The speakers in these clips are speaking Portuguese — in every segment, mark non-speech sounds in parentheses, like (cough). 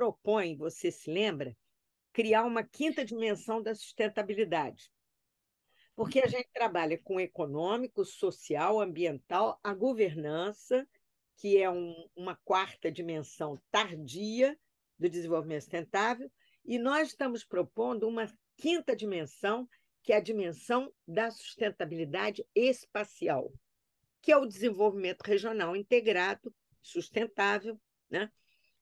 propõe, você se lembra, criar uma quinta dimensão da sustentabilidade. Porque a gente trabalha com econômico, social, ambiental, a governança, que é um, uma quarta dimensão tardia do desenvolvimento sustentável, e nós estamos propondo uma quinta dimensão, que é a dimensão da sustentabilidade espacial, que é o desenvolvimento regional integrado, sustentável, né?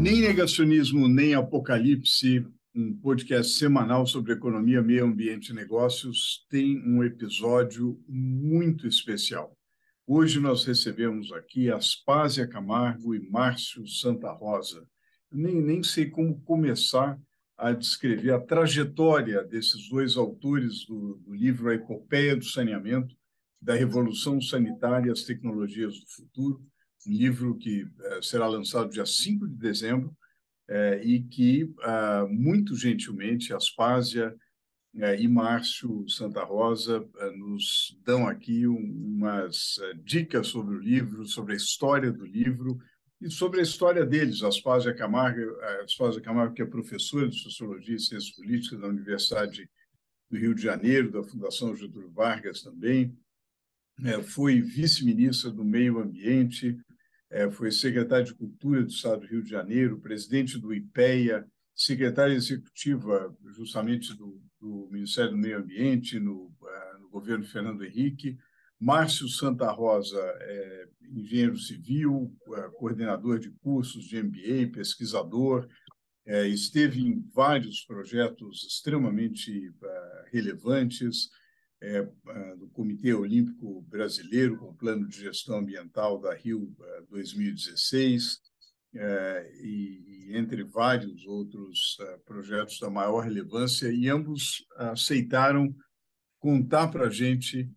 Nem negacionismo, nem apocalipse, um podcast semanal sobre economia, meio ambiente e negócios, tem um episódio muito especial. Hoje nós recebemos aqui Aspásia Camargo e Márcio Santa Rosa. Nem, nem sei como começar a descrever a trajetória desses dois autores do, do livro A Epopeia do Saneamento, da Revolução Sanitária e as Tecnologias do Futuro, livro que uh, será lançado dia 5 de dezembro uh, e que, uh, muito gentilmente, Aspásia e Márcio Santa Rosa nos dão aqui um, umas dicas sobre o livro, sobre a história do livro e sobre a história deles. Aspásia Camargo, Aspásia Camargo que é professora de Sociologia e Ciências Políticas da Universidade do Rio de Janeiro, da Fundação Getúlio Vargas também, foi vice-ministra do Meio Ambiente, é, foi secretário de Cultura do Estado do Rio de Janeiro, presidente do IPEA, secretária executiva justamente do, do Ministério do Meio Ambiente no, uh, no, governo Fernando Henrique, Márcio Santa Rosa, é, engenheiro civil, uh, coordenador de cursos de MBA, pesquisador, é, esteve em vários projetos extremamente relevantes, é, do Comitê Olímpico Brasileiro, com o Plano de Gestão Ambiental da Rio 2016, é, e, e, entre vários outros uh, projetos da maior relevância, e ambos aceitaram contar para a gente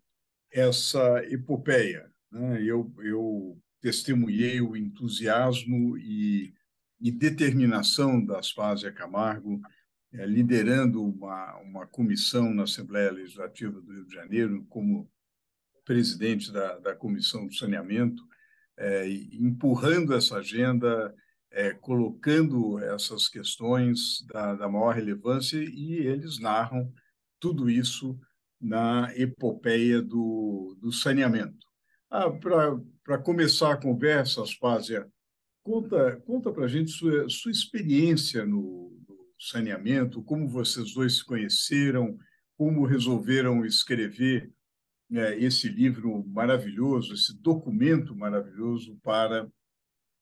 essa epopeia. Né? Eu, eu testemunhei o entusiasmo e, e determinação da Aspásia Camargo liderando uma, uma comissão na Assembleia Legislativa do Rio de Janeiro, como presidente da, da Comissão do Saneamento, é, empurrando essa agenda, é, colocando essas questões da, da maior relevância, e eles narram tudo isso na epopeia do, do saneamento. Ah, Para começar a conversa, Aspásia, conta, conta para a gente sua, sua experiência no, saneamento, como vocês dois se conheceram, como resolveram escrever é, esse livro maravilhoso, esse documento maravilhoso para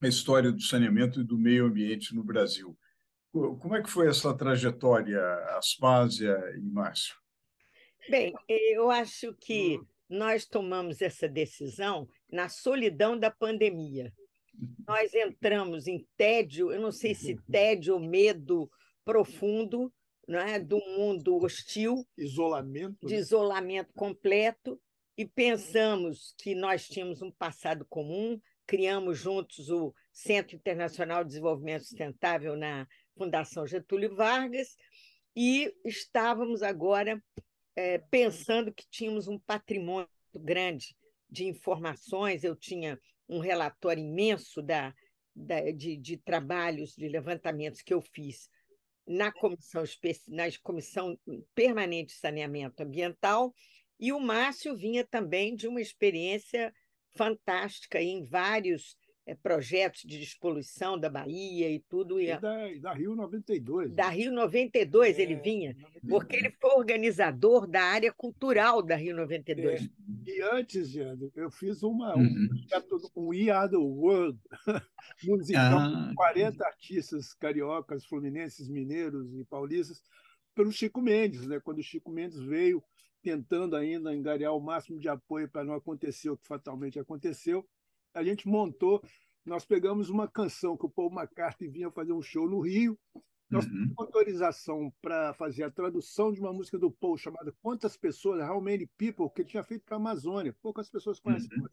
a história do saneamento e do meio ambiente no Brasil. Como é que foi essa trajetória, Aspásia e Márcio? Bem, eu acho que nós tomamos essa decisão na solidão da pandemia. Nós entramos em tédio, eu não sei se (laughs) tédio ou medo profundo né, do mundo hostil, isolamento, de né? isolamento completo, e pensamos que nós tínhamos um passado comum, criamos juntos o Centro Internacional de Desenvolvimento Sustentável na Fundação Getúlio Vargas, e estávamos agora é, pensando que tínhamos um patrimônio grande de informações. Eu tinha um relatório imenso da, da de, de trabalhos, de levantamentos que eu fiz na comissão, na comissão permanente de saneamento ambiental, e o Márcio vinha também de uma experiência fantástica em vários projetos de despoluição da Bahia e tudo. E, e, da, e da, Rio 92. Da né? Rio 92 é, ele vinha, 92. porque ele foi organizador da área cultural da Rio 92. É. E antes, Jean, eu fiz uma, uhum. um, um IA do World (laughs) musical ah. com 40 artistas cariocas, fluminenses, mineiros e paulistas, pelo Chico Mendes, né? quando o Chico Mendes veio tentando ainda angariar o máximo de apoio para não acontecer o que fatalmente aconteceu a gente montou, nós pegamos uma canção que o Paul McCartney vinha fazer um show no Rio, nós uhum. temos autorização para fazer a tradução de uma música do Paul chamada Quantas Pessoas, How Many People, que ele tinha feito para a Amazônia. Poucas pessoas conhecem. Uhum.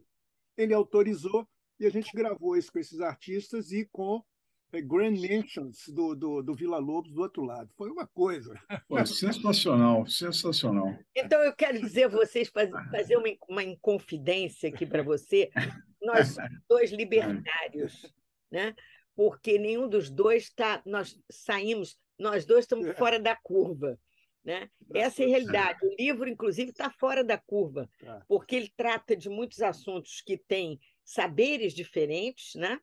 Ele autorizou e a gente gravou isso com esses artistas e com é, Grand Mansions do, do, do Vila Lobos do outro lado. Foi uma coisa. Pô, sensacional, sensacional. Então eu quero dizer a vocês, fazer uma, uma inconfidência aqui para você. Nós somos (laughs) dois libertários, né? porque nenhum dos dois está. Nós saímos, nós dois estamos fora da curva. Né? Essa é a realidade. O livro, inclusive, está fora da curva, tá. porque ele trata de muitos assuntos que têm saberes diferentes, né?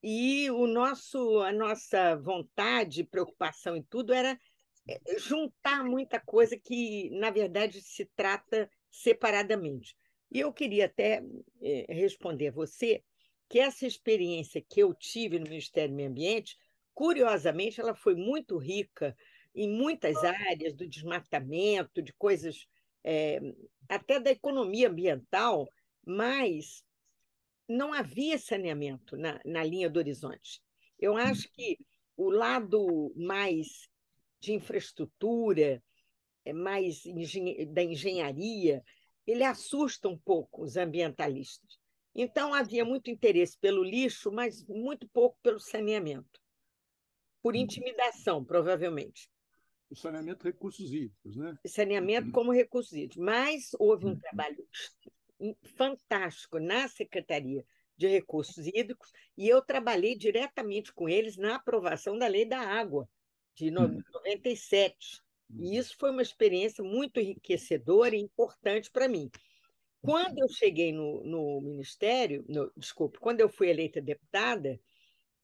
E o nosso, a nossa vontade, preocupação e tudo era eh, juntar muita coisa que, na verdade, se trata separadamente. E eu queria até eh, responder você que essa experiência que eu tive no Ministério do Meio Ambiente, curiosamente, ela foi muito rica em muitas áreas do desmatamento, de coisas é, até da economia ambiental, mas não havia saneamento na, na linha do horizonte. Eu acho que o lado mais de infraestrutura, é, mais engen da engenharia, ele assusta um pouco os ambientalistas. Então, havia muito interesse pelo lixo, mas muito pouco pelo saneamento. Por intimidação, provavelmente. O saneamento recursos hídricos, né? Saneamento como recursos hídricos. Mas houve um uhum. trabalho fantástico na Secretaria de Recursos Hídricos e eu trabalhei diretamente com eles na aprovação da Lei da Água, de 97. E uhum. isso foi uma experiência muito enriquecedora e importante para mim. Quando eu cheguei no, no Ministério, no, desculpe, quando eu fui eleita deputada,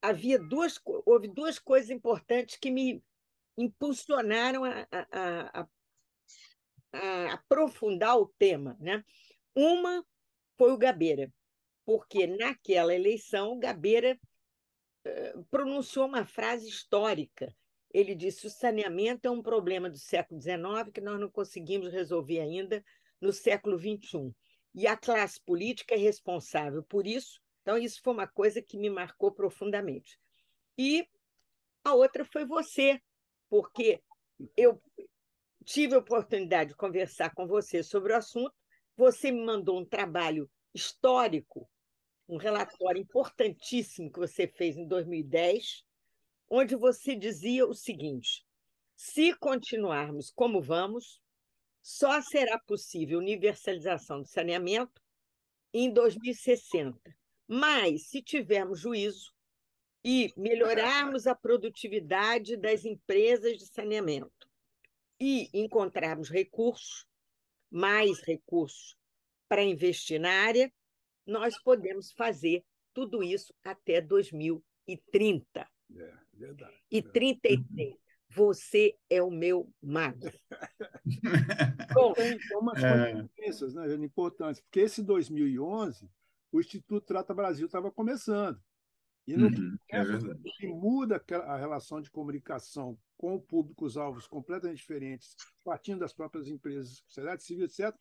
havia duas, houve duas coisas importantes que me impulsionaram a, a, a, a aprofundar o tema. Né? Uma foi o Gabeira, porque naquela eleição o Gabeira uh, pronunciou uma frase histórica. Ele disse: o saneamento é um problema do século XIX que nós não conseguimos resolver ainda no século XXI. E a classe política é responsável por isso. Então, isso foi uma coisa que me marcou profundamente. E a outra foi você, porque eu tive a oportunidade de conversar com você sobre o assunto você me mandou um trabalho histórico, um relatório importantíssimo que você fez em 2010, onde você dizia o seguinte: se continuarmos como vamos, só será possível universalização do saneamento em 2060. Mas, se tivermos juízo e melhorarmos a produtividade das empresas de saneamento e encontrarmos recursos, mais recursos para investir na área, nós podemos fazer tudo isso até 2030. É, verdade. E 33. Uhum. Você é o meu mago. (laughs) Bom, tem umas é... consequências né, importantes, porque esse 2011, o Instituto Trata Brasil estava começando. E no uhum, é muda a relação de comunicação com públicos-alvos completamente diferentes, partindo das próprias empresas, sociedade civil, etc.,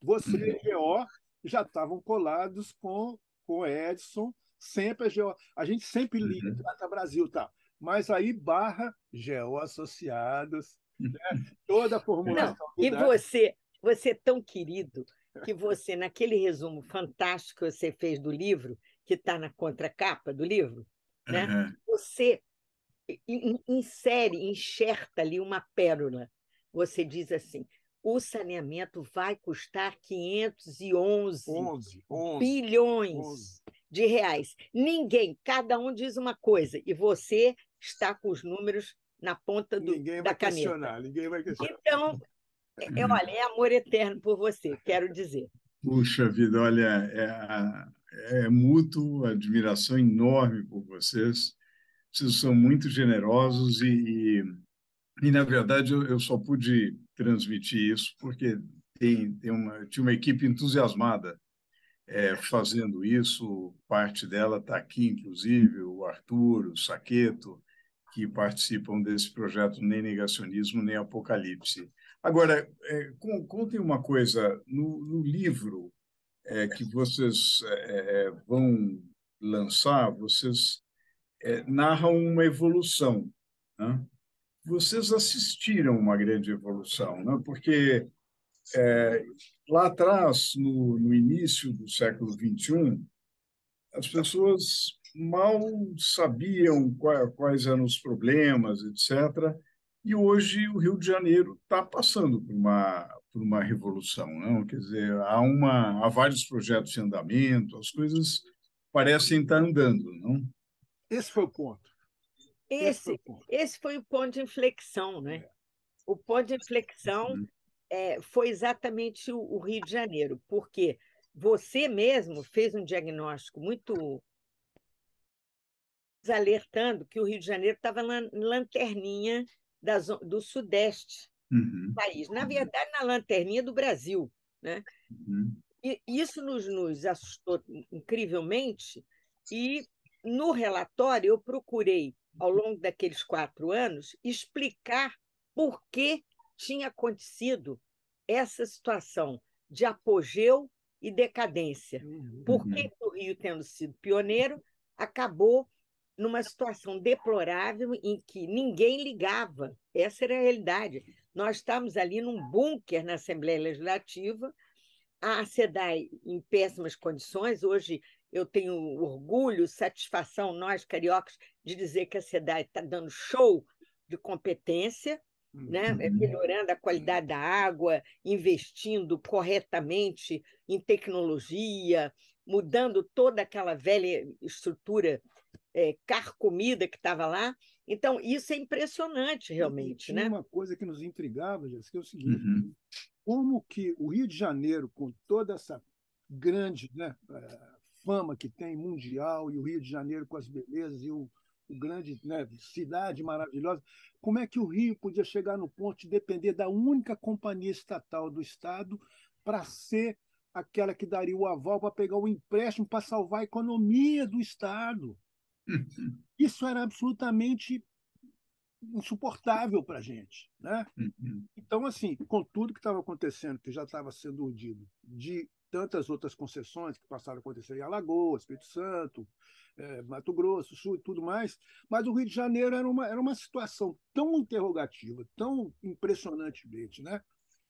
você e uhum. GO já estavam colados com, com Edson, sempre a GO. A gente sempre lia uhum. Trata Brasil, tá? Mas aí barra GO associados, né? (laughs) toda a formulação. Não, e você, você é tão querido que você, naquele resumo fantástico que você fez do livro, que está na contracapa do livro, né? Uhum. você insere, enxerta ali uma pérola. Você diz assim: o saneamento vai custar 511 11, 11, bilhões 11. de reais. Ninguém, cada um diz uma coisa, e você está com os números na ponta do, ninguém da vai caneta. Questionar, ninguém vai questionar. Então, é, é, olha, é amor eterno por você, quero dizer. Puxa vida, olha, é, é mútuo, admiração enorme por vocês. Vocês são muito generosos e, e, e na verdade, eu, eu, só pude transmitir isso porque tem, tem uma, tinha uma equipe entusiasmada é, fazendo isso. Parte dela está aqui, inclusive, o Arthur, o Saqueto, que participam desse projeto Nem Negacionismo, Nem Apocalipse. Agora, é, contem uma coisa: no, no livro é, que vocês é, é vão lançar, vocês é, narram uma evolução. Né? Vocês assistiram uma grande evolução, né? porque é, lá atrás, no, no início do século XXI, as pessoas mal sabiam quais eram os problemas, etc. E hoje o Rio de Janeiro está passando por uma, por uma revolução, não? Quer dizer, há uma há vários projetos em andamento, as coisas parecem estar andando, não? Esse foi o ponto. Esse, esse, foi, o ponto. esse foi o ponto de inflexão, né? É. O ponto de inflexão uhum. é, foi exatamente o, o Rio de Janeiro, porque você mesmo fez um diagnóstico muito alertando que o Rio de Janeiro estava na lanterninha da, do sudeste uhum. do país. Na verdade, na lanterninha do Brasil. Né? Uhum. E isso nos, nos assustou incrivelmente, e no relatório eu procurei, ao longo daqueles quatro anos, explicar por que tinha acontecido essa situação de apogeu e decadência. Uhum. Por que o Rio, tendo sido pioneiro, acabou numa situação deplorável em que ninguém ligava. Essa era a realidade. Nós estávamos ali num bunker na Assembleia Legislativa, a SEDAI em péssimas condições. Hoje eu tenho orgulho, satisfação, nós cariocas, de dizer que a SEDAI está dando show de competência, né? Uhum. melhorando a qualidade da água, investindo corretamente em tecnologia, mudando toda aquela velha estrutura é, carcomida que estava lá. Então, isso é impressionante, realmente. E tinha né? uma coisa que nos intrigava, Jéssica, é o seguinte: uhum. como que o Rio de Janeiro, com toda essa grande né, é, fama que tem mundial, e o Rio de Janeiro com as belezas e o, o grande né, cidade maravilhosa, como é que o Rio podia chegar no ponto de depender da única companhia estatal do Estado para ser aquela que daria o aval para pegar o empréstimo para salvar a economia do Estado? Isso era absolutamente insuportável para a gente. Né? Uhum. Então, assim, com tudo que estava acontecendo, que já estava sendo urdido, de tantas outras concessões que passaram a acontecer em Alagoas, Espírito Santo, é, Mato Grosso, Sul e tudo mais, mas o Rio de Janeiro era uma, era uma situação tão interrogativa, tão impressionantemente, né?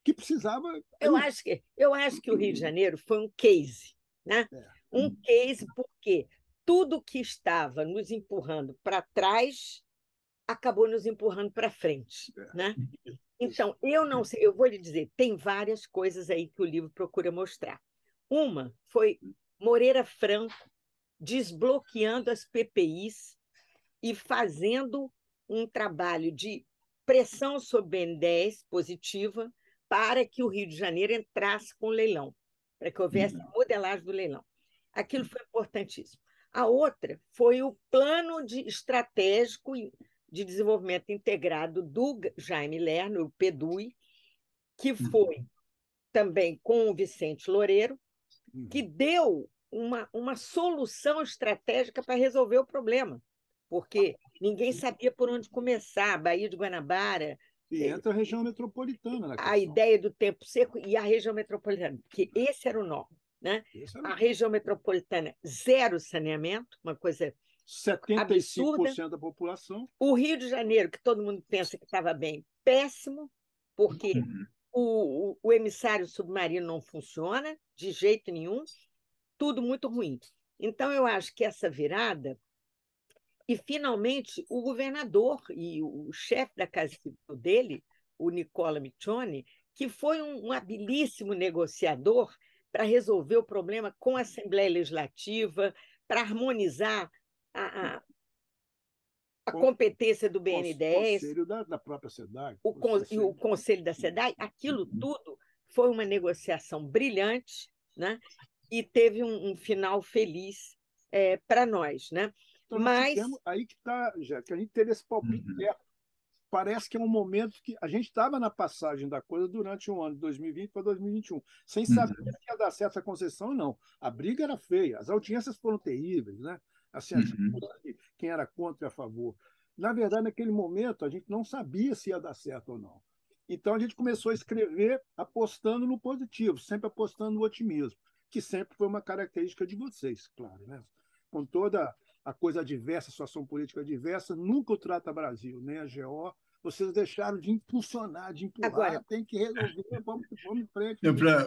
que precisava. Eu acho que, eu acho que o Rio de Janeiro foi um case. Né? É. Um case porque tudo que estava nos empurrando para trás acabou nos empurrando para frente, é. né? Então, (laughs) eu não sei, eu vou lhe dizer, tem várias coisas aí que o livro procura mostrar. Uma foi Moreira Franco desbloqueando as PPIs e fazendo um trabalho de pressão sobre o BN10 positiva para que o Rio de Janeiro entrasse com o leilão, para que houvesse a modelagem do leilão. Aquilo foi importantíssimo. A outra foi o plano de estratégico de desenvolvimento integrado do Jaime Lerner, o PEDUI, que uhum. foi também com o Vicente Loureiro, que uhum. deu uma, uma solução estratégica para resolver o problema, porque ninguém sabia por onde começar. Bahia de Guanabara. E é, entra a região metropolitana. Na a ideia do tempo seco e a região metropolitana, porque esse era o nó. Né? A região metropolitana, zero saneamento, uma coisa 75% absurda. da população. O Rio de Janeiro, que todo mundo pensa que estava bem, péssimo, porque uhum. o, o, o, emissário submarino não funciona de jeito nenhum, tudo muito ruim. Então, eu acho que essa virada. E, finalmente, o governador e o chefe da Casa Civil dele, o Nicola Miccioni, que foi um, um habilíssimo negociador, para resolver o problema com a Assembleia Legislativa, para harmonizar a, a, a competência do BN10. O conselho da, da própria SEDAI. O, con, e o conselho da SEDAI, aquilo uhum. tudo foi uma negociação brilhante, né? e teve um, um final feliz é, para nós, né? Então, Mas aí que está, já que a gente teve esse palpite uhum. Parece que é um momento que a gente estava na passagem da coisa durante um ano, de 2020 para 2021, sem saber uhum. se ia dar certo essa concessão ou não. A briga era feia, as audiências foram terríveis, né? Assim, uhum. quem era contra e a favor. Na verdade, naquele momento, a gente não sabia se ia dar certo ou não. Então, a gente começou a escrever apostando no positivo, sempre apostando no otimismo, que sempre foi uma característica de vocês, claro. Né? Com toda a coisa diversa, a situação política diversa, nunca o Trata Brasil, nem a GO, vocês deixaram de impulsionar, de empurrar, Agora, tem que resolver, vamos, vamos em frente.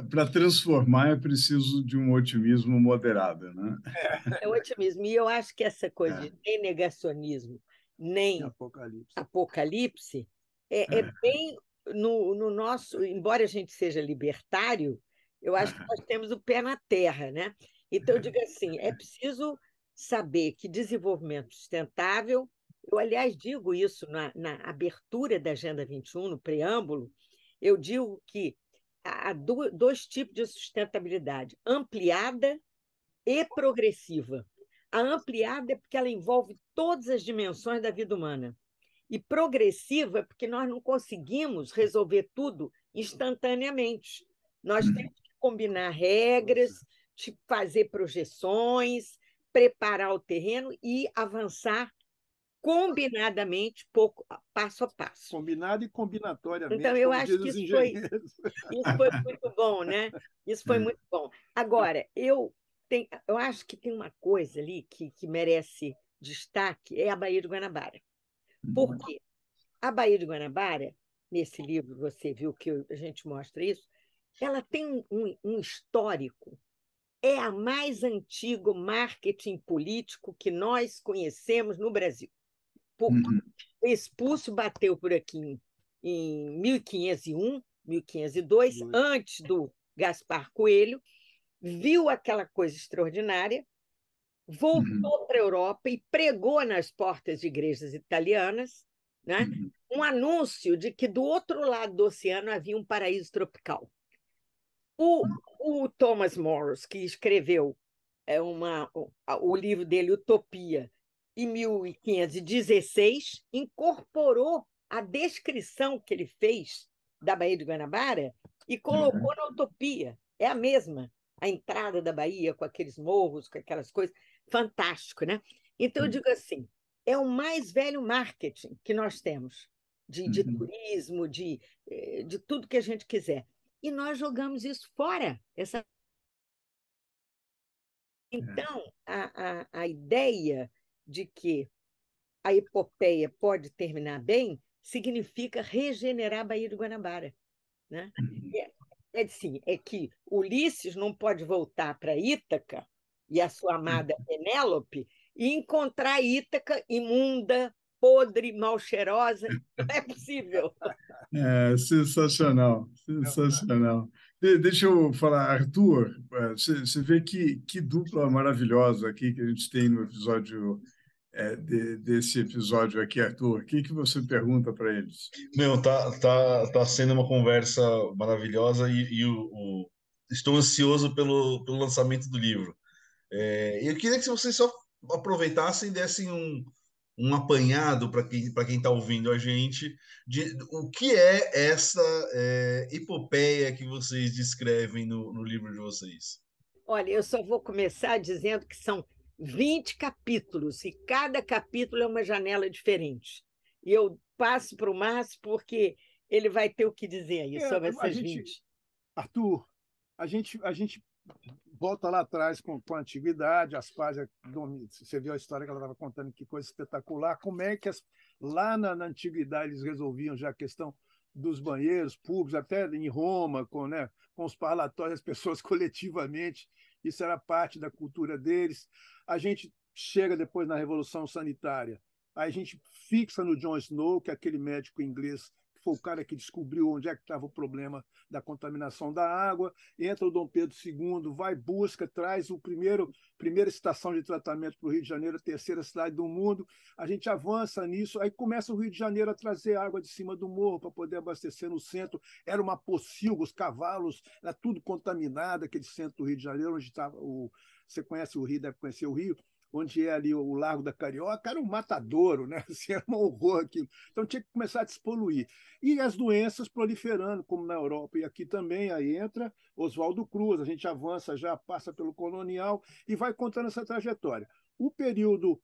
Para transformar é preciso de um otimismo moderado, né? É. é otimismo. E eu acho que essa coisa é. de nem negacionismo, nem apocalipse, apocalipse é, é. é bem no, no nosso, embora a gente seja libertário, eu acho que nós temos o pé na terra, né? Então, eu digo assim, é preciso saber que desenvolvimento sustentável, eu, aliás, digo isso na, na abertura da Agenda 21, no preâmbulo, eu digo que há dois tipos de sustentabilidade, ampliada e progressiva. A ampliada é porque ela envolve todas as dimensões da vida humana. E progressiva é porque nós não conseguimos resolver tudo instantaneamente. Nós temos que combinar regras, fazer projeções, preparar o terreno e avançar combinadamente, pouco, passo a passo. Combinado e combinatoriamente. Então, eu acho que isso foi, isso foi muito bom, né? Isso foi hum. muito bom. Agora, eu, tenho, eu acho que tem uma coisa ali que, que merece destaque, é a Baía de Guanabara. Por quê? A Baía de Guanabara, nesse livro você viu que a gente mostra isso, ela tem um, um histórico é a mais antigo marketing político que nós conhecemos no Brasil. Uhum. O expulso bateu por aqui em, 1501, 1502, uhum. antes do Gaspar Coelho, viu aquela coisa extraordinária, voltou uhum. para a Europa e pregou nas portas de igrejas italianas né, uhum. um anúncio de que do outro lado do oceano havia um paraíso tropical. O, o Thomas Morris, que escreveu é uma, o, o livro dele, Utopia, em 1516, incorporou a descrição que ele fez da Baía de Guanabara e colocou uhum. na Utopia. É a mesma, a entrada da Bahia com aqueles morros, com aquelas coisas. Fantástico, né? Então, eu digo assim, é o mais velho marketing que nós temos, de, de uhum. turismo, de, eh, de tudo que a gente quiser e nós jogamos isso fora. Essa... É. Então, a, a, a ideia de que a epopeia pode terminar bem significa regenerar a Baía de Guanabara. Né? Uhum. É, é assim, é que Ulisses não pode voltar para Ítaca e a sua amada uhum. Penélope e encontrar Ítaca imunda, podre, mal cheirosa. Não é possível. É, sensacional, sensacional. De, deixa eu falar, Arthur, é, você, você vê que, que dupla maravilhosa aqui que a gente tem no episódio é, de, desse episódio aqui, Arthur. O que, que você pergunta para eles? Meu, tá, tá, tá sendo uma conversa maravilhosa e, e o, o, estou ansioso pelo, pelo lançamento do livro. É, eu queria que vocês só aproveitassem e dessem um, um apanhado para quem para quem está ouvindo a gente de o que é essa é, epopeia que vocês descrevem no, no livro de vocês. Olha, eu só vou começar dizendo que são 20 capítulos e cada capítulo é uma janela diferente. E eu passo para o Márcio porque ele vai ter o que dizer aí é, sobre essas gente, 20. Arthur, a gente, a gente volta lá atrás com, com a antiguidade, as páginas, você viu a história que ela estava contando, que coisa espetacular, como é que as, lá na, na, antiguidade eles resolviam já a questão dos banheiros públicos, até em Roma, com, né, com os parlatórios, as pessoas (laughs) coletivamente, isso era parte da cultura deles. A gente chega depois na Revolução Sanitária, aí a gente fixa no John Snow, que é aquele médico inglês foi o cara que descobriu onde é que estava o problema da contaminação da água. Entra o Dom Pedro II, vai, busca, traz o primeiro primeira estação de tratamento para o Rio de Janeiro, a terceira cidade do mundo. A gente avança nisso, aí começa o Rio de Janeiro a trazer água de cima do morro para poder abastecer no centro. Era uma pocilga, os cavalos, era tudo contaminado, aquele centro do Rio de Janeiro, onde estava o. Você conhece o Rio, deve conhecer o Rio onde é ali o Largo da Carioca, era um matadouro, né? (laughs) Assim, era um horror aquilo. Então tinha que começar a despoluir. E as doenças proliferando, como na Europa. E aqui também aí entra Oswaldo Cruz, a gente avança já, passa pelo colonial e vai contando essa trajetória. O período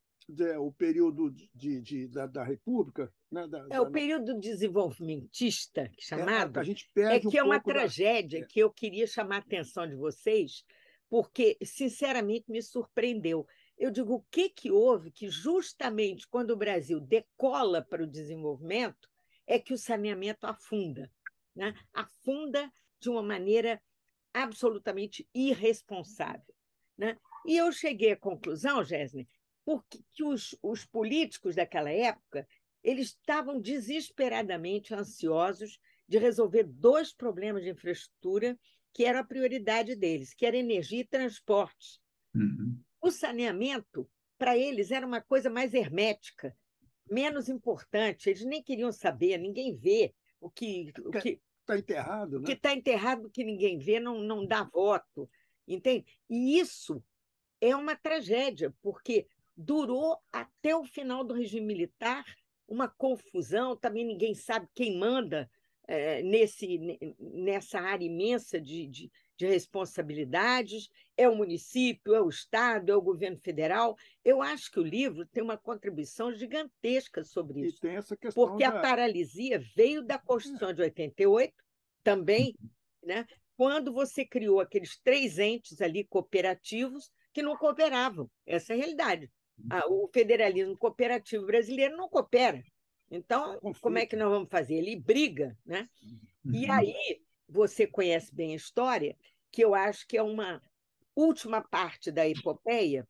o período de, de da, da, República. Né, da, é da... o período desenvolvimentista, é, chamado. É, a gente perde é que um é uma tragédia é. que eu queria chamar a atenção de vocês, porque, sinceramente, me surpreendeu. Eu digo, o que, que houve que, justamente quando o Brasil decola para o desenvolvimento, é que o saneamento afunda. Né? Afunda de uma maneira absolutamente irresponsável. Né? E eu cheguei à conclusão, Gésner, porque que os, os políticos daquela época eles estavam desesperadamente ansiosos de resolver dois problemas de infraestrutura que eram a prioridade deles, que era energia e transporte. Uhum. O saneamento, para eles, era uma coisa mais hermética, menos importante. Eles nem queriam saber, ninguém vê o que. O que está enterrado, né? que está enterrado que ninguém vê não, não dá voto, entende? E isso é uma tragédia, porque durou até o final do regime militar uma confusão, também ninguém sabe quem manda é, nesse, nessa área imensa de, de, de responsabilidades, é o município, é o Estado, é o governo federal. Eu acho que o livro tem uma contribuição gigantesca sobre isso. E tem essa questão porque da... a paralisia veio da Constituição de 88, também, né? quando você criou aqueles três entes ali cooperativos que não cooperavam. Essa é a realidade. o federalismo cooperativo brasileiro não coopera. Então, como é que nós vamos fazer? Ele briga, né? Uhum. E aí, você conhece bem a história, que eu acho que é uma última parte da epopeia,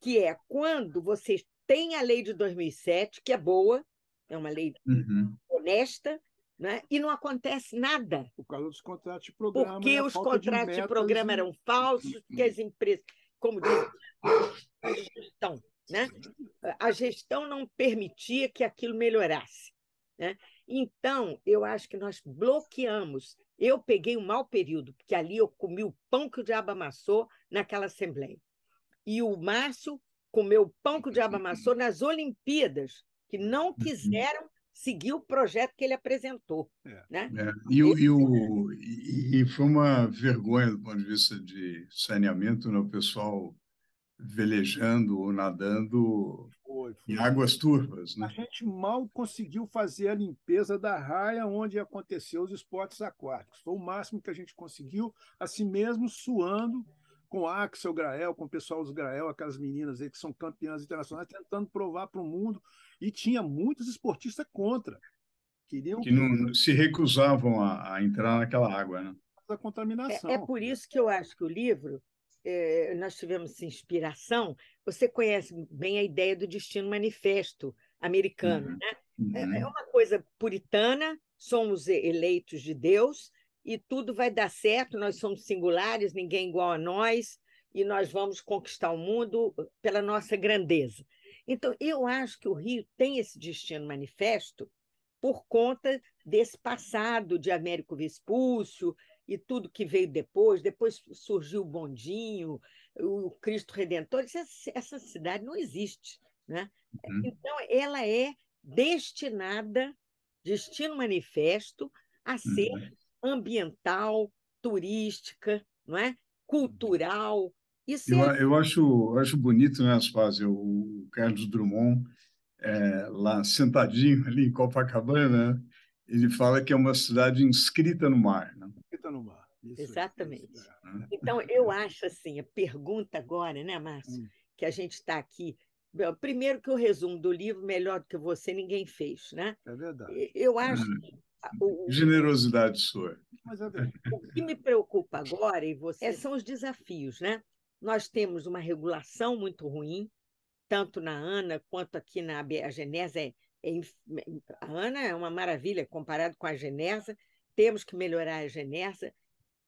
que é quando você tem a lei de 2007, que é boa, é uma lei uhum. honesta, né? e não acontece nada. Por causa dos contratos de programa. Porque os contratos de, de programa eram falsos, porque as empresas, como diz, a gestão, né? a gestão não permitia que aquilo melhorasse. Né? Então, eu acho que nós bloqueamos eu peguei um mau período, porque ali eu comi o pão que o diabo amassou naquela Assembleia. E o Márcio comeu o pão que o diabo amassou nas Olimpíadas, que não uhum. quiseram seguir o projeto que ele apresentou. É. Né? É. E, o, e, o, e, foi uma vergonha do ponto de vista de saneamento, né? o pessoal velejando ou nadando foi, foi. em águas turvas. Né? A gente mal conseguiu fazer a limpeza da raia onde aconteceu os esportes aquáticos. Foi o máximo que a gente conseguiu, assim mesmo suando com Axel Grael, com o pessoal dos Grael, aquelas meninas aí que são campeãs internacionais, tentando provar para o mundo. E tinha muitos esportistas contra. Queriam que não se recusavam a, a entrar naquela água, né? Da contaminação. É, é por isso que eu acho que o livro é, nós tivemos inspiração. Você conhece bem a ideia do destino manifesto americano, uhum. né? É, é uhum. uma coisa puritana, somos eleitos de Deus e tudo vai dar certo, nós somos singulares, ninguém igual a nós, e nós vamos conquistar o mundo pela nossa grandeza. Então, eu acho que o Rio tem esse destino manifesto por conta desse passado de Américo Vespúcio, e tudo que veio depois, depois surgiu o Bondinho, o Cristo Redentor, essa, essa cidade não existe. Né? Uhum. Então, ela é destinada, destino manifesto, a ser uhum. ambiental, turística, não é? cultural. Isso eu, é... eu acho, acho bonito, né, Aspásia, o Carlos Drummond, é, lá sentadinho (laughs) ali em Copacabana, ele fala que é uma cidade inscrita no mar. Né? Inscrita no mar. Isso, Exatamente. Isso, é. Então, eu acho assim, a pergunta agora, né, Márcio, hum. que a gente está aqui. Primeiro que o resumo do livro, melhor do que você, ninguém fez, né? É verdade. Eu acho hum. que o, Generosidade sua. É o que me preocupa agora, e você, é, são os desafios, né? Nós temos uma regulação muito ruim, tanto na ANA quanto aqui na a Genesa é a Ana é uma maravilha comparado com a Genersa, temos que melhorar a Genersa,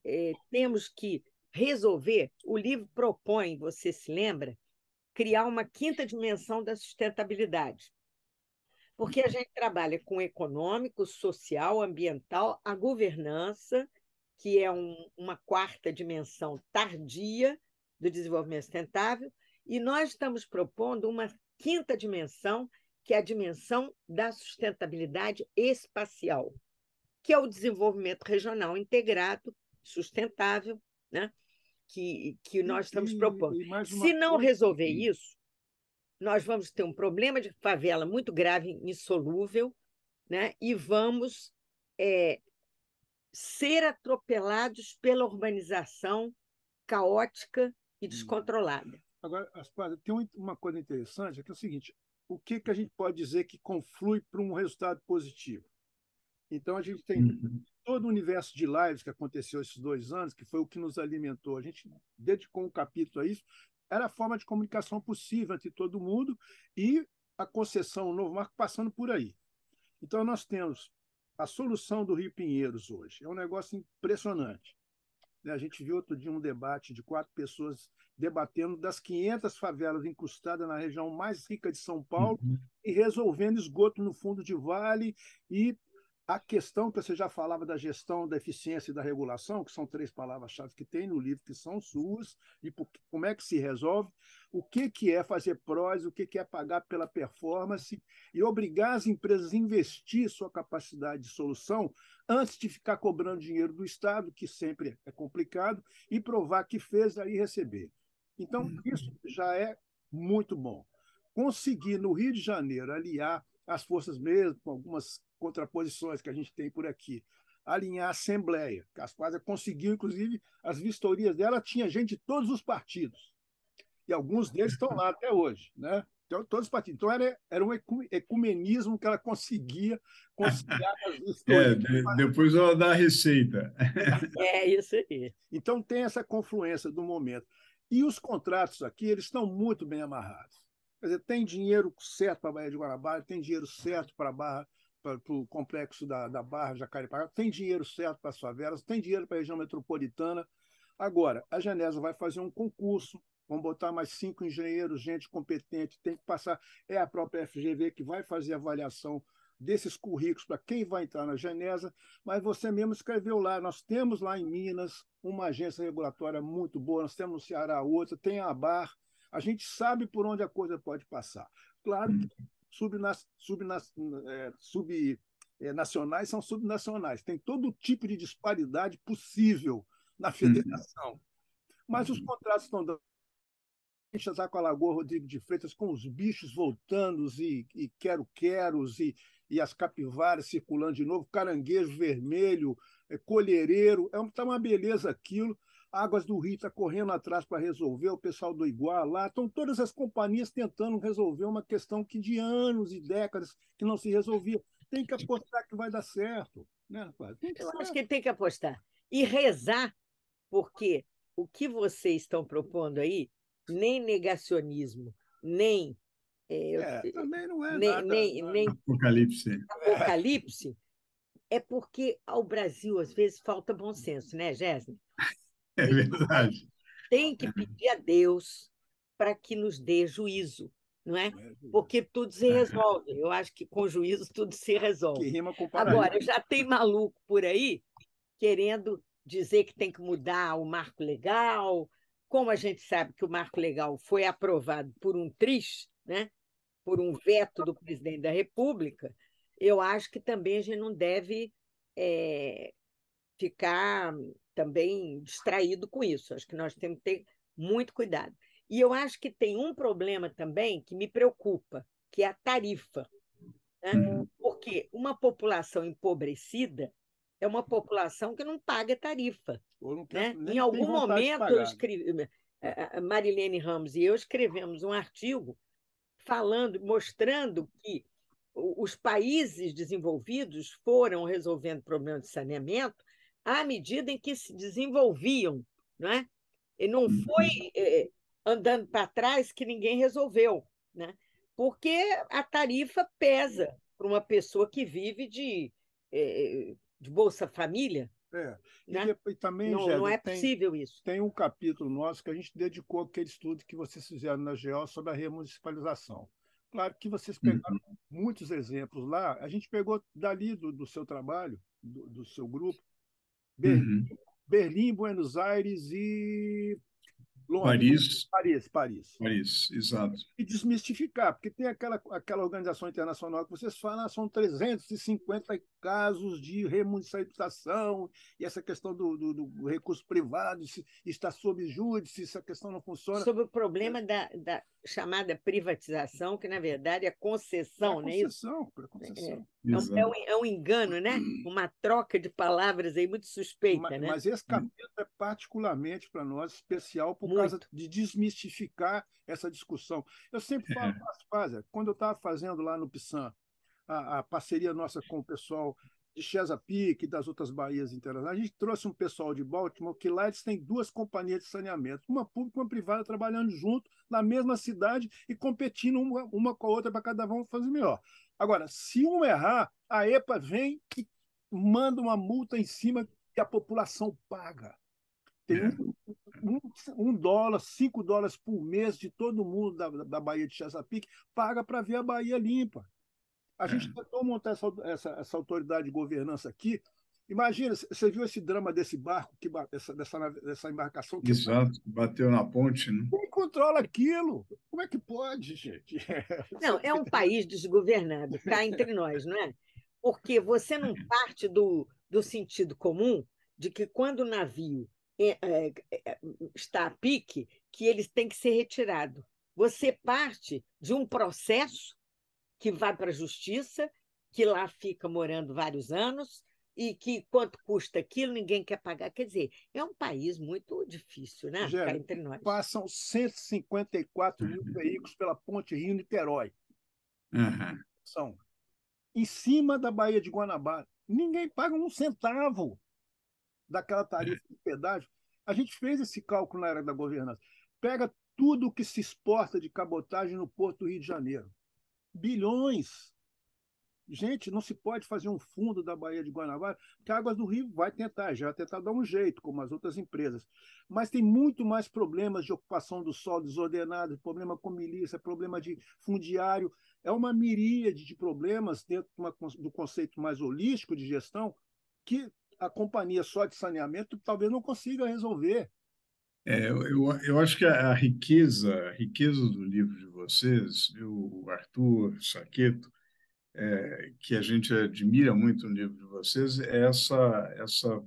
é, temos que resolver. O livro propõe, você se lembra, criar uma quinta dimensão da sustentabilidade. Porque a gente trabalha com econômico, social, ambiental, a governança, que é um, uma quarta dimensão tardia do desenvolvimento sustentável, e nós estamos propondo uma quinta dimensão, que é a dimensão da sustentabilidade espacial, que é o desenvolvimento regional integrado, sustentável, né? que, que nós estamos propondo. Se não resolver isso, nós vamos ter um problema de favela muito grave, insolúvel, né? e vamos é, ser atropelados pela urbanização caótica e hum. descontrolada. Agora, Aspada, tem uma coisa interessante, que é o seguinte, o que, que a gente pode dizer que conflui para um resultado positivo? Então, a gente tem uhum. todo o universo de lives que aconteceu esses dois anos, que foi o que nos alimentou. A gente dedicou um capítulo a isso. Era a forma de comunicação possível entre todo mundo e a concessão, o novo marco passando por aí. Então, nós temos a solução do Rio Pinheiros hoje. É um negócio impressionante. Né? A gente viu outro dia um debate de quatro pessoas debatendo das 500 favelas incrustadas na região mais rica de São Paulo uhum. e resolvendo esgoto no fundo de vale e a questão que você já falava da gestão da eficiência e da regulação, que são três palavras-chave que tem no livro, que são suas, e como é que se resolve, o que, que é fazer prós, o que, que é pagar pela performance, e obrigar as empresas a investir sua capacidade de solução antes de ficar cobrando dinheiro do Estado, que sempre é complicado, e provar que fez aí receber. Então, isso já é muito bom. Conseguir, no Rio de Janeiro, aliar as forças mesmo, com algumas contraposições que a gente tem por aqui, alinhar a Assembleia. Caspar conseguiu, inclusive, as vistorias dela tinha gente de todos os partidos. E alguns deles estão lá até hoje. Né? Então, todos os partidos. Então, era, era um ecumenismo que ela conseguia conciliar as vistorias. É, depois ela dá a receita. É isso aí. Então, tem essa confluência do momento. E os contratos aqui, eles estão muito bem amarrados. Quer dizer, tem dinheiro certo para a Baía de Guarabara, tem dinheiro certo para a Barra para o complexo da, da Barra, Jacarepaguá, tem dinheiro certo para as favelas, tem dinheiro para a região metropolitana. Agora, a Genesa vai fazer um concurso, vão botar mais cinco engenheiros, gente competente, tem que passar. É a própria FGV que vai fazer a avaliação desses currículos para quem vai entrar na Genesa, mas você mesmo escreveu lá. Nós temos lá em Minas uma agência regulatória muito boa, nós temos no Ceará outra, tem a ABAR, a gente sabe por onde a coisa pode passar. Claro que subnacionais é, sub, é, nacionais são subnacionais. Tem todo tipo de disparidade possível na uhum. federação. Mas os contratos estão dando. Está com a Lagoa Rodrigo de Freitas com os bichos voltando e, e quero-queros e, e as capivaras circulando de novo, caranguejo vermelho, é, colhereiro, é tá uma beleza aquilo. Águas do Rio está correndo atrás para resolver, o pessoal do Igual lá. Estão todas as companhias tentando resolver uma questão que de anos e décadas que não se resolvia. Tem que apostar que vai dar certo. Né, Eu acho que tem que apostar. E rezar, porque o que vocês estão propondo aí, nem negacionismo, nem. É, é, também não é nem, nada, nem, nem apocalipse. Apocalipse é porque ao Brasil, às vezes, falta bom senso, né, Jéssica? (laughs) É verdade. Tem que pedir a Deus para que nos dê juízo, não é? Porque tudo se resolve. Eu acho que com juízo tudo se resolve. Que rima com Agora, já tem maluco por aí querendo dizer que tem que mudar o marco legal. Como a gente sabe que o marco legal foi aprovado por um triz, né? por um veto do presidente da República, eu acho que também a gente não deve é, ficar também distraído com isso. Acho que nós temos que ter muito cuidado. E eu acho que tem um problema também que me preocupa, que é a tarifa. Né? Uhum. Porque uma população empobrecida é uma população que não paga tarifa. Né? Em algum momento, eu escrevi, eh, eh, Marilene Ramos e eu escrevemos um artigo falando, mostrando que os países desenvolvidos foram resolvendo problemas de saneamento à medida em que se desenvolviam, não é? E não uhum. foi é, andando para trás que ninguém resolveu, né? Porque a tarifa pesa para uma pessoa que vive de, é, de Bolsa Família. É. Né? E, e, também, não, não é possível tem, isso. Tem um capítulo nosso que a gente dedicou àquele estudo que vocês fizeram na GEO sobre a remunicipalização. Claro que vocês pegaram uhum. muitos exemplos lá. A gente pegou dali do, do seu trabalho, do, do seu grupo, Berlim, uhum. Berlim, Buenos Aires e Londres. Paris. Paris, Paris. Paris, exato. E desmistificar, porque tem aquela, aquela organização internacional que vocês falam, ah, são 350 casos de remunicipalização, e essa questão do, do, do recurso privado se está sob júdice, essa questão não funciona. Sobre o problema da, da chamada privatização, que na verdade é concessão, é não é concessão, isso? É, concessão. É, é, um, é, um, engano, né? Uma troca de palavras aí muito suspeita, mas, né? Mas esse capítulo é particularmente para nós especial por muito. Causa de desmistificar essa discussão. Eu sempre falo, é. quando eu estava fazendo lá no PSAN, a, a, parceria nossa com o pessoal de Chesapeake e das outras baías internacionais, a gente trouxe um pessoal de Baltimore que lá eles têm duas companhias de saneamento, uma pública e uma privada trabalhando junto na mesma cidade e competindo uma, uma com a outra para cada um fazer melhor. Agora, se um errar, a EPA vem e manda uma multa em cima que a população paga. Tem é. um, um, um, dólar, cinco dólares por mês de todo mundo da, da Bahia de Chesapeake paga para ver a Bahia limpa. A gente é. tentou montar essa, essa, essa autoridade de governança aqui. Imagina, você viu esse drama desse barco, que, essa, dessa, dessa embarcação que. Exato, bateu na ponte, né? Quem controla aquilo? Como é que pode, gente? (laughs) Não, é um país desgovernado, cá entre nós, não é? Porque você não parte do, do sentido comum de que quando o navio é, é, é, está a pique, que eles têm que ser retirado. Você parte de um processo que vai para a justiça, que lá fica morando vários anos, e que quanto custa aquilo, ninguém quer pagar. Quer dizer, é um país muito difícil, né? Gera, entre nós. Passam 154 mil veículos pela ponte Rio-Niterói. Uhum. São em cima da Baía de Guanabara. Ninguém paga um centavo daquela tarifa de pedágio. A gente fez esse cálculo na era da governança. Pega tudo que se exporta de cabotagem no Porto do Rio de Janeiro. Bilhões. Gente, não se pode fazer um fundo da Baía de Guanabara, que a Águas do Rio vai tentar, já vai tentar dar um jeito, como as outras empresas. Mas tem muito mais problemas de ocupação do solo desordenado, problema com milícia, problema de fundiário. É uma miríade de problemas dentro do conceito mais holístico de gestão que a companhia só de saneamento talvez não consiga resolver. É, eu, eu acho que a riqueza, a riqueza do livro de vocês, o Arthur Saqueto, é, que a gente admira muito no livro de vocês, é essa, essa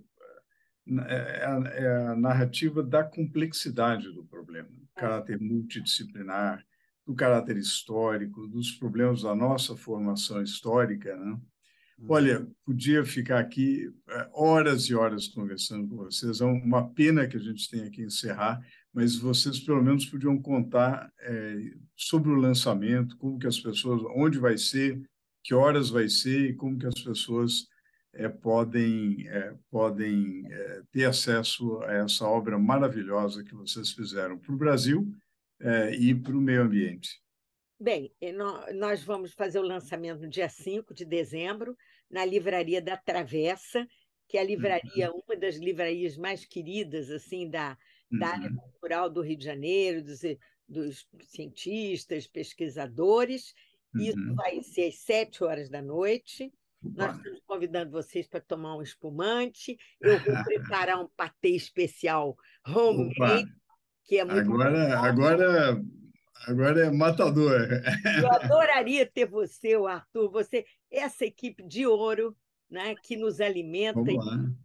é a, é a narrativa da complexidade do problema, do é. caráter multidisciplinar, do caráter histórico, dos problemas da nossa formação histórica, né? Olha, podia ficar aqui é, horas e horas conversando com vocês. É uma pena que a gente tenha que encerrar, mas vocês pelo menos podiam contar é, sobre o lançamento, como que as pessoas, onde vai ser, que horas vai ser e como que as pessoas é, podem é, podem ter acesso a essa obra maravilhosa que vocês fizeram para o Brasil e para o meio ambiente. Bem, nós vamos fazer o lançamento no dia 5 de dezembro, na Livraria da Travessa, que é a livraria, uhum. uma das livrarias mais queridas assim da, da área uhum. cultural do Rio de Janeiro, dos, dos cientistas, pesquisadores. Isso uhum. vai ser às sete horas da noite. Nós estamos convidando vocês para tomar um espumante. Eu vou (laughs) preparar um patê especial homemade, que é muito agora, agora Agora é matador. Eu adoraria ter você, o Arthur, você, essa equipe de ouro, né, que nos alimenta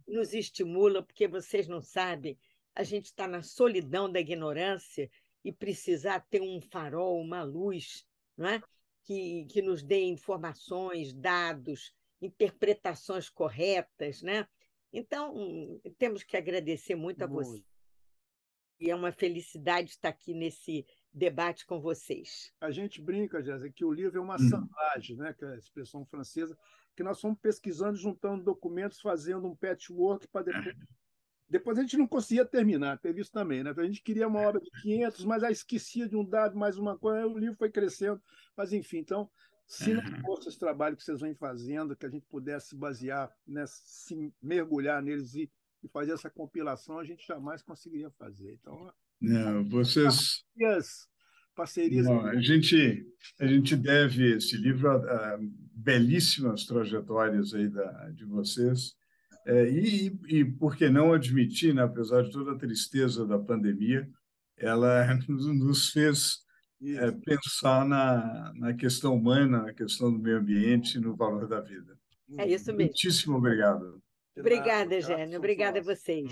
e nos estimula, porque vocês não sabem, a gente está na solidão da ignorância e precisar ter um farol, uma luz, né, que, que nos dê informações, dados, interpretações corretas, né? Então, temos que agradecer muito a você. E é uma felicidade estar aqui nesse debate com vocês. A gente brinca, Jéssica, que o livro é uma assemblagem, né, que é a expressão francesa, que nós fomos pesquisando, juntando documentos, fazendo um patchwork para depois. Depois a gente não conseguia terminar, teve isso também, né? A gente queria uma obra de 500, mas aí esquecia de um dado, mais uma coisa, aí o livro foi crescendo. Mas, enfim, então, Se não fosse esse trabalho que vocês vêm fazendo, que a gente pudesse basear, né, se mergulhar neles e, e fazer essa compilação, a gente jamais conseguiria fazer. Então, não, vocês. Parcerias. parcerias não, a, gente, a gente deve esse livro a, a belíssimas trajetórias aí da, de vocês. É, e, e por que não admitir, né, apesar de toda a tristeza da pandemia, ela (laughs) nos fez é, pensar na, na questão humana, na questão do meio ambiente e no valor da vida. É isso mesmo. Muitíssimo obrigado. Obrigada, Gênio. Obrigada a vocês.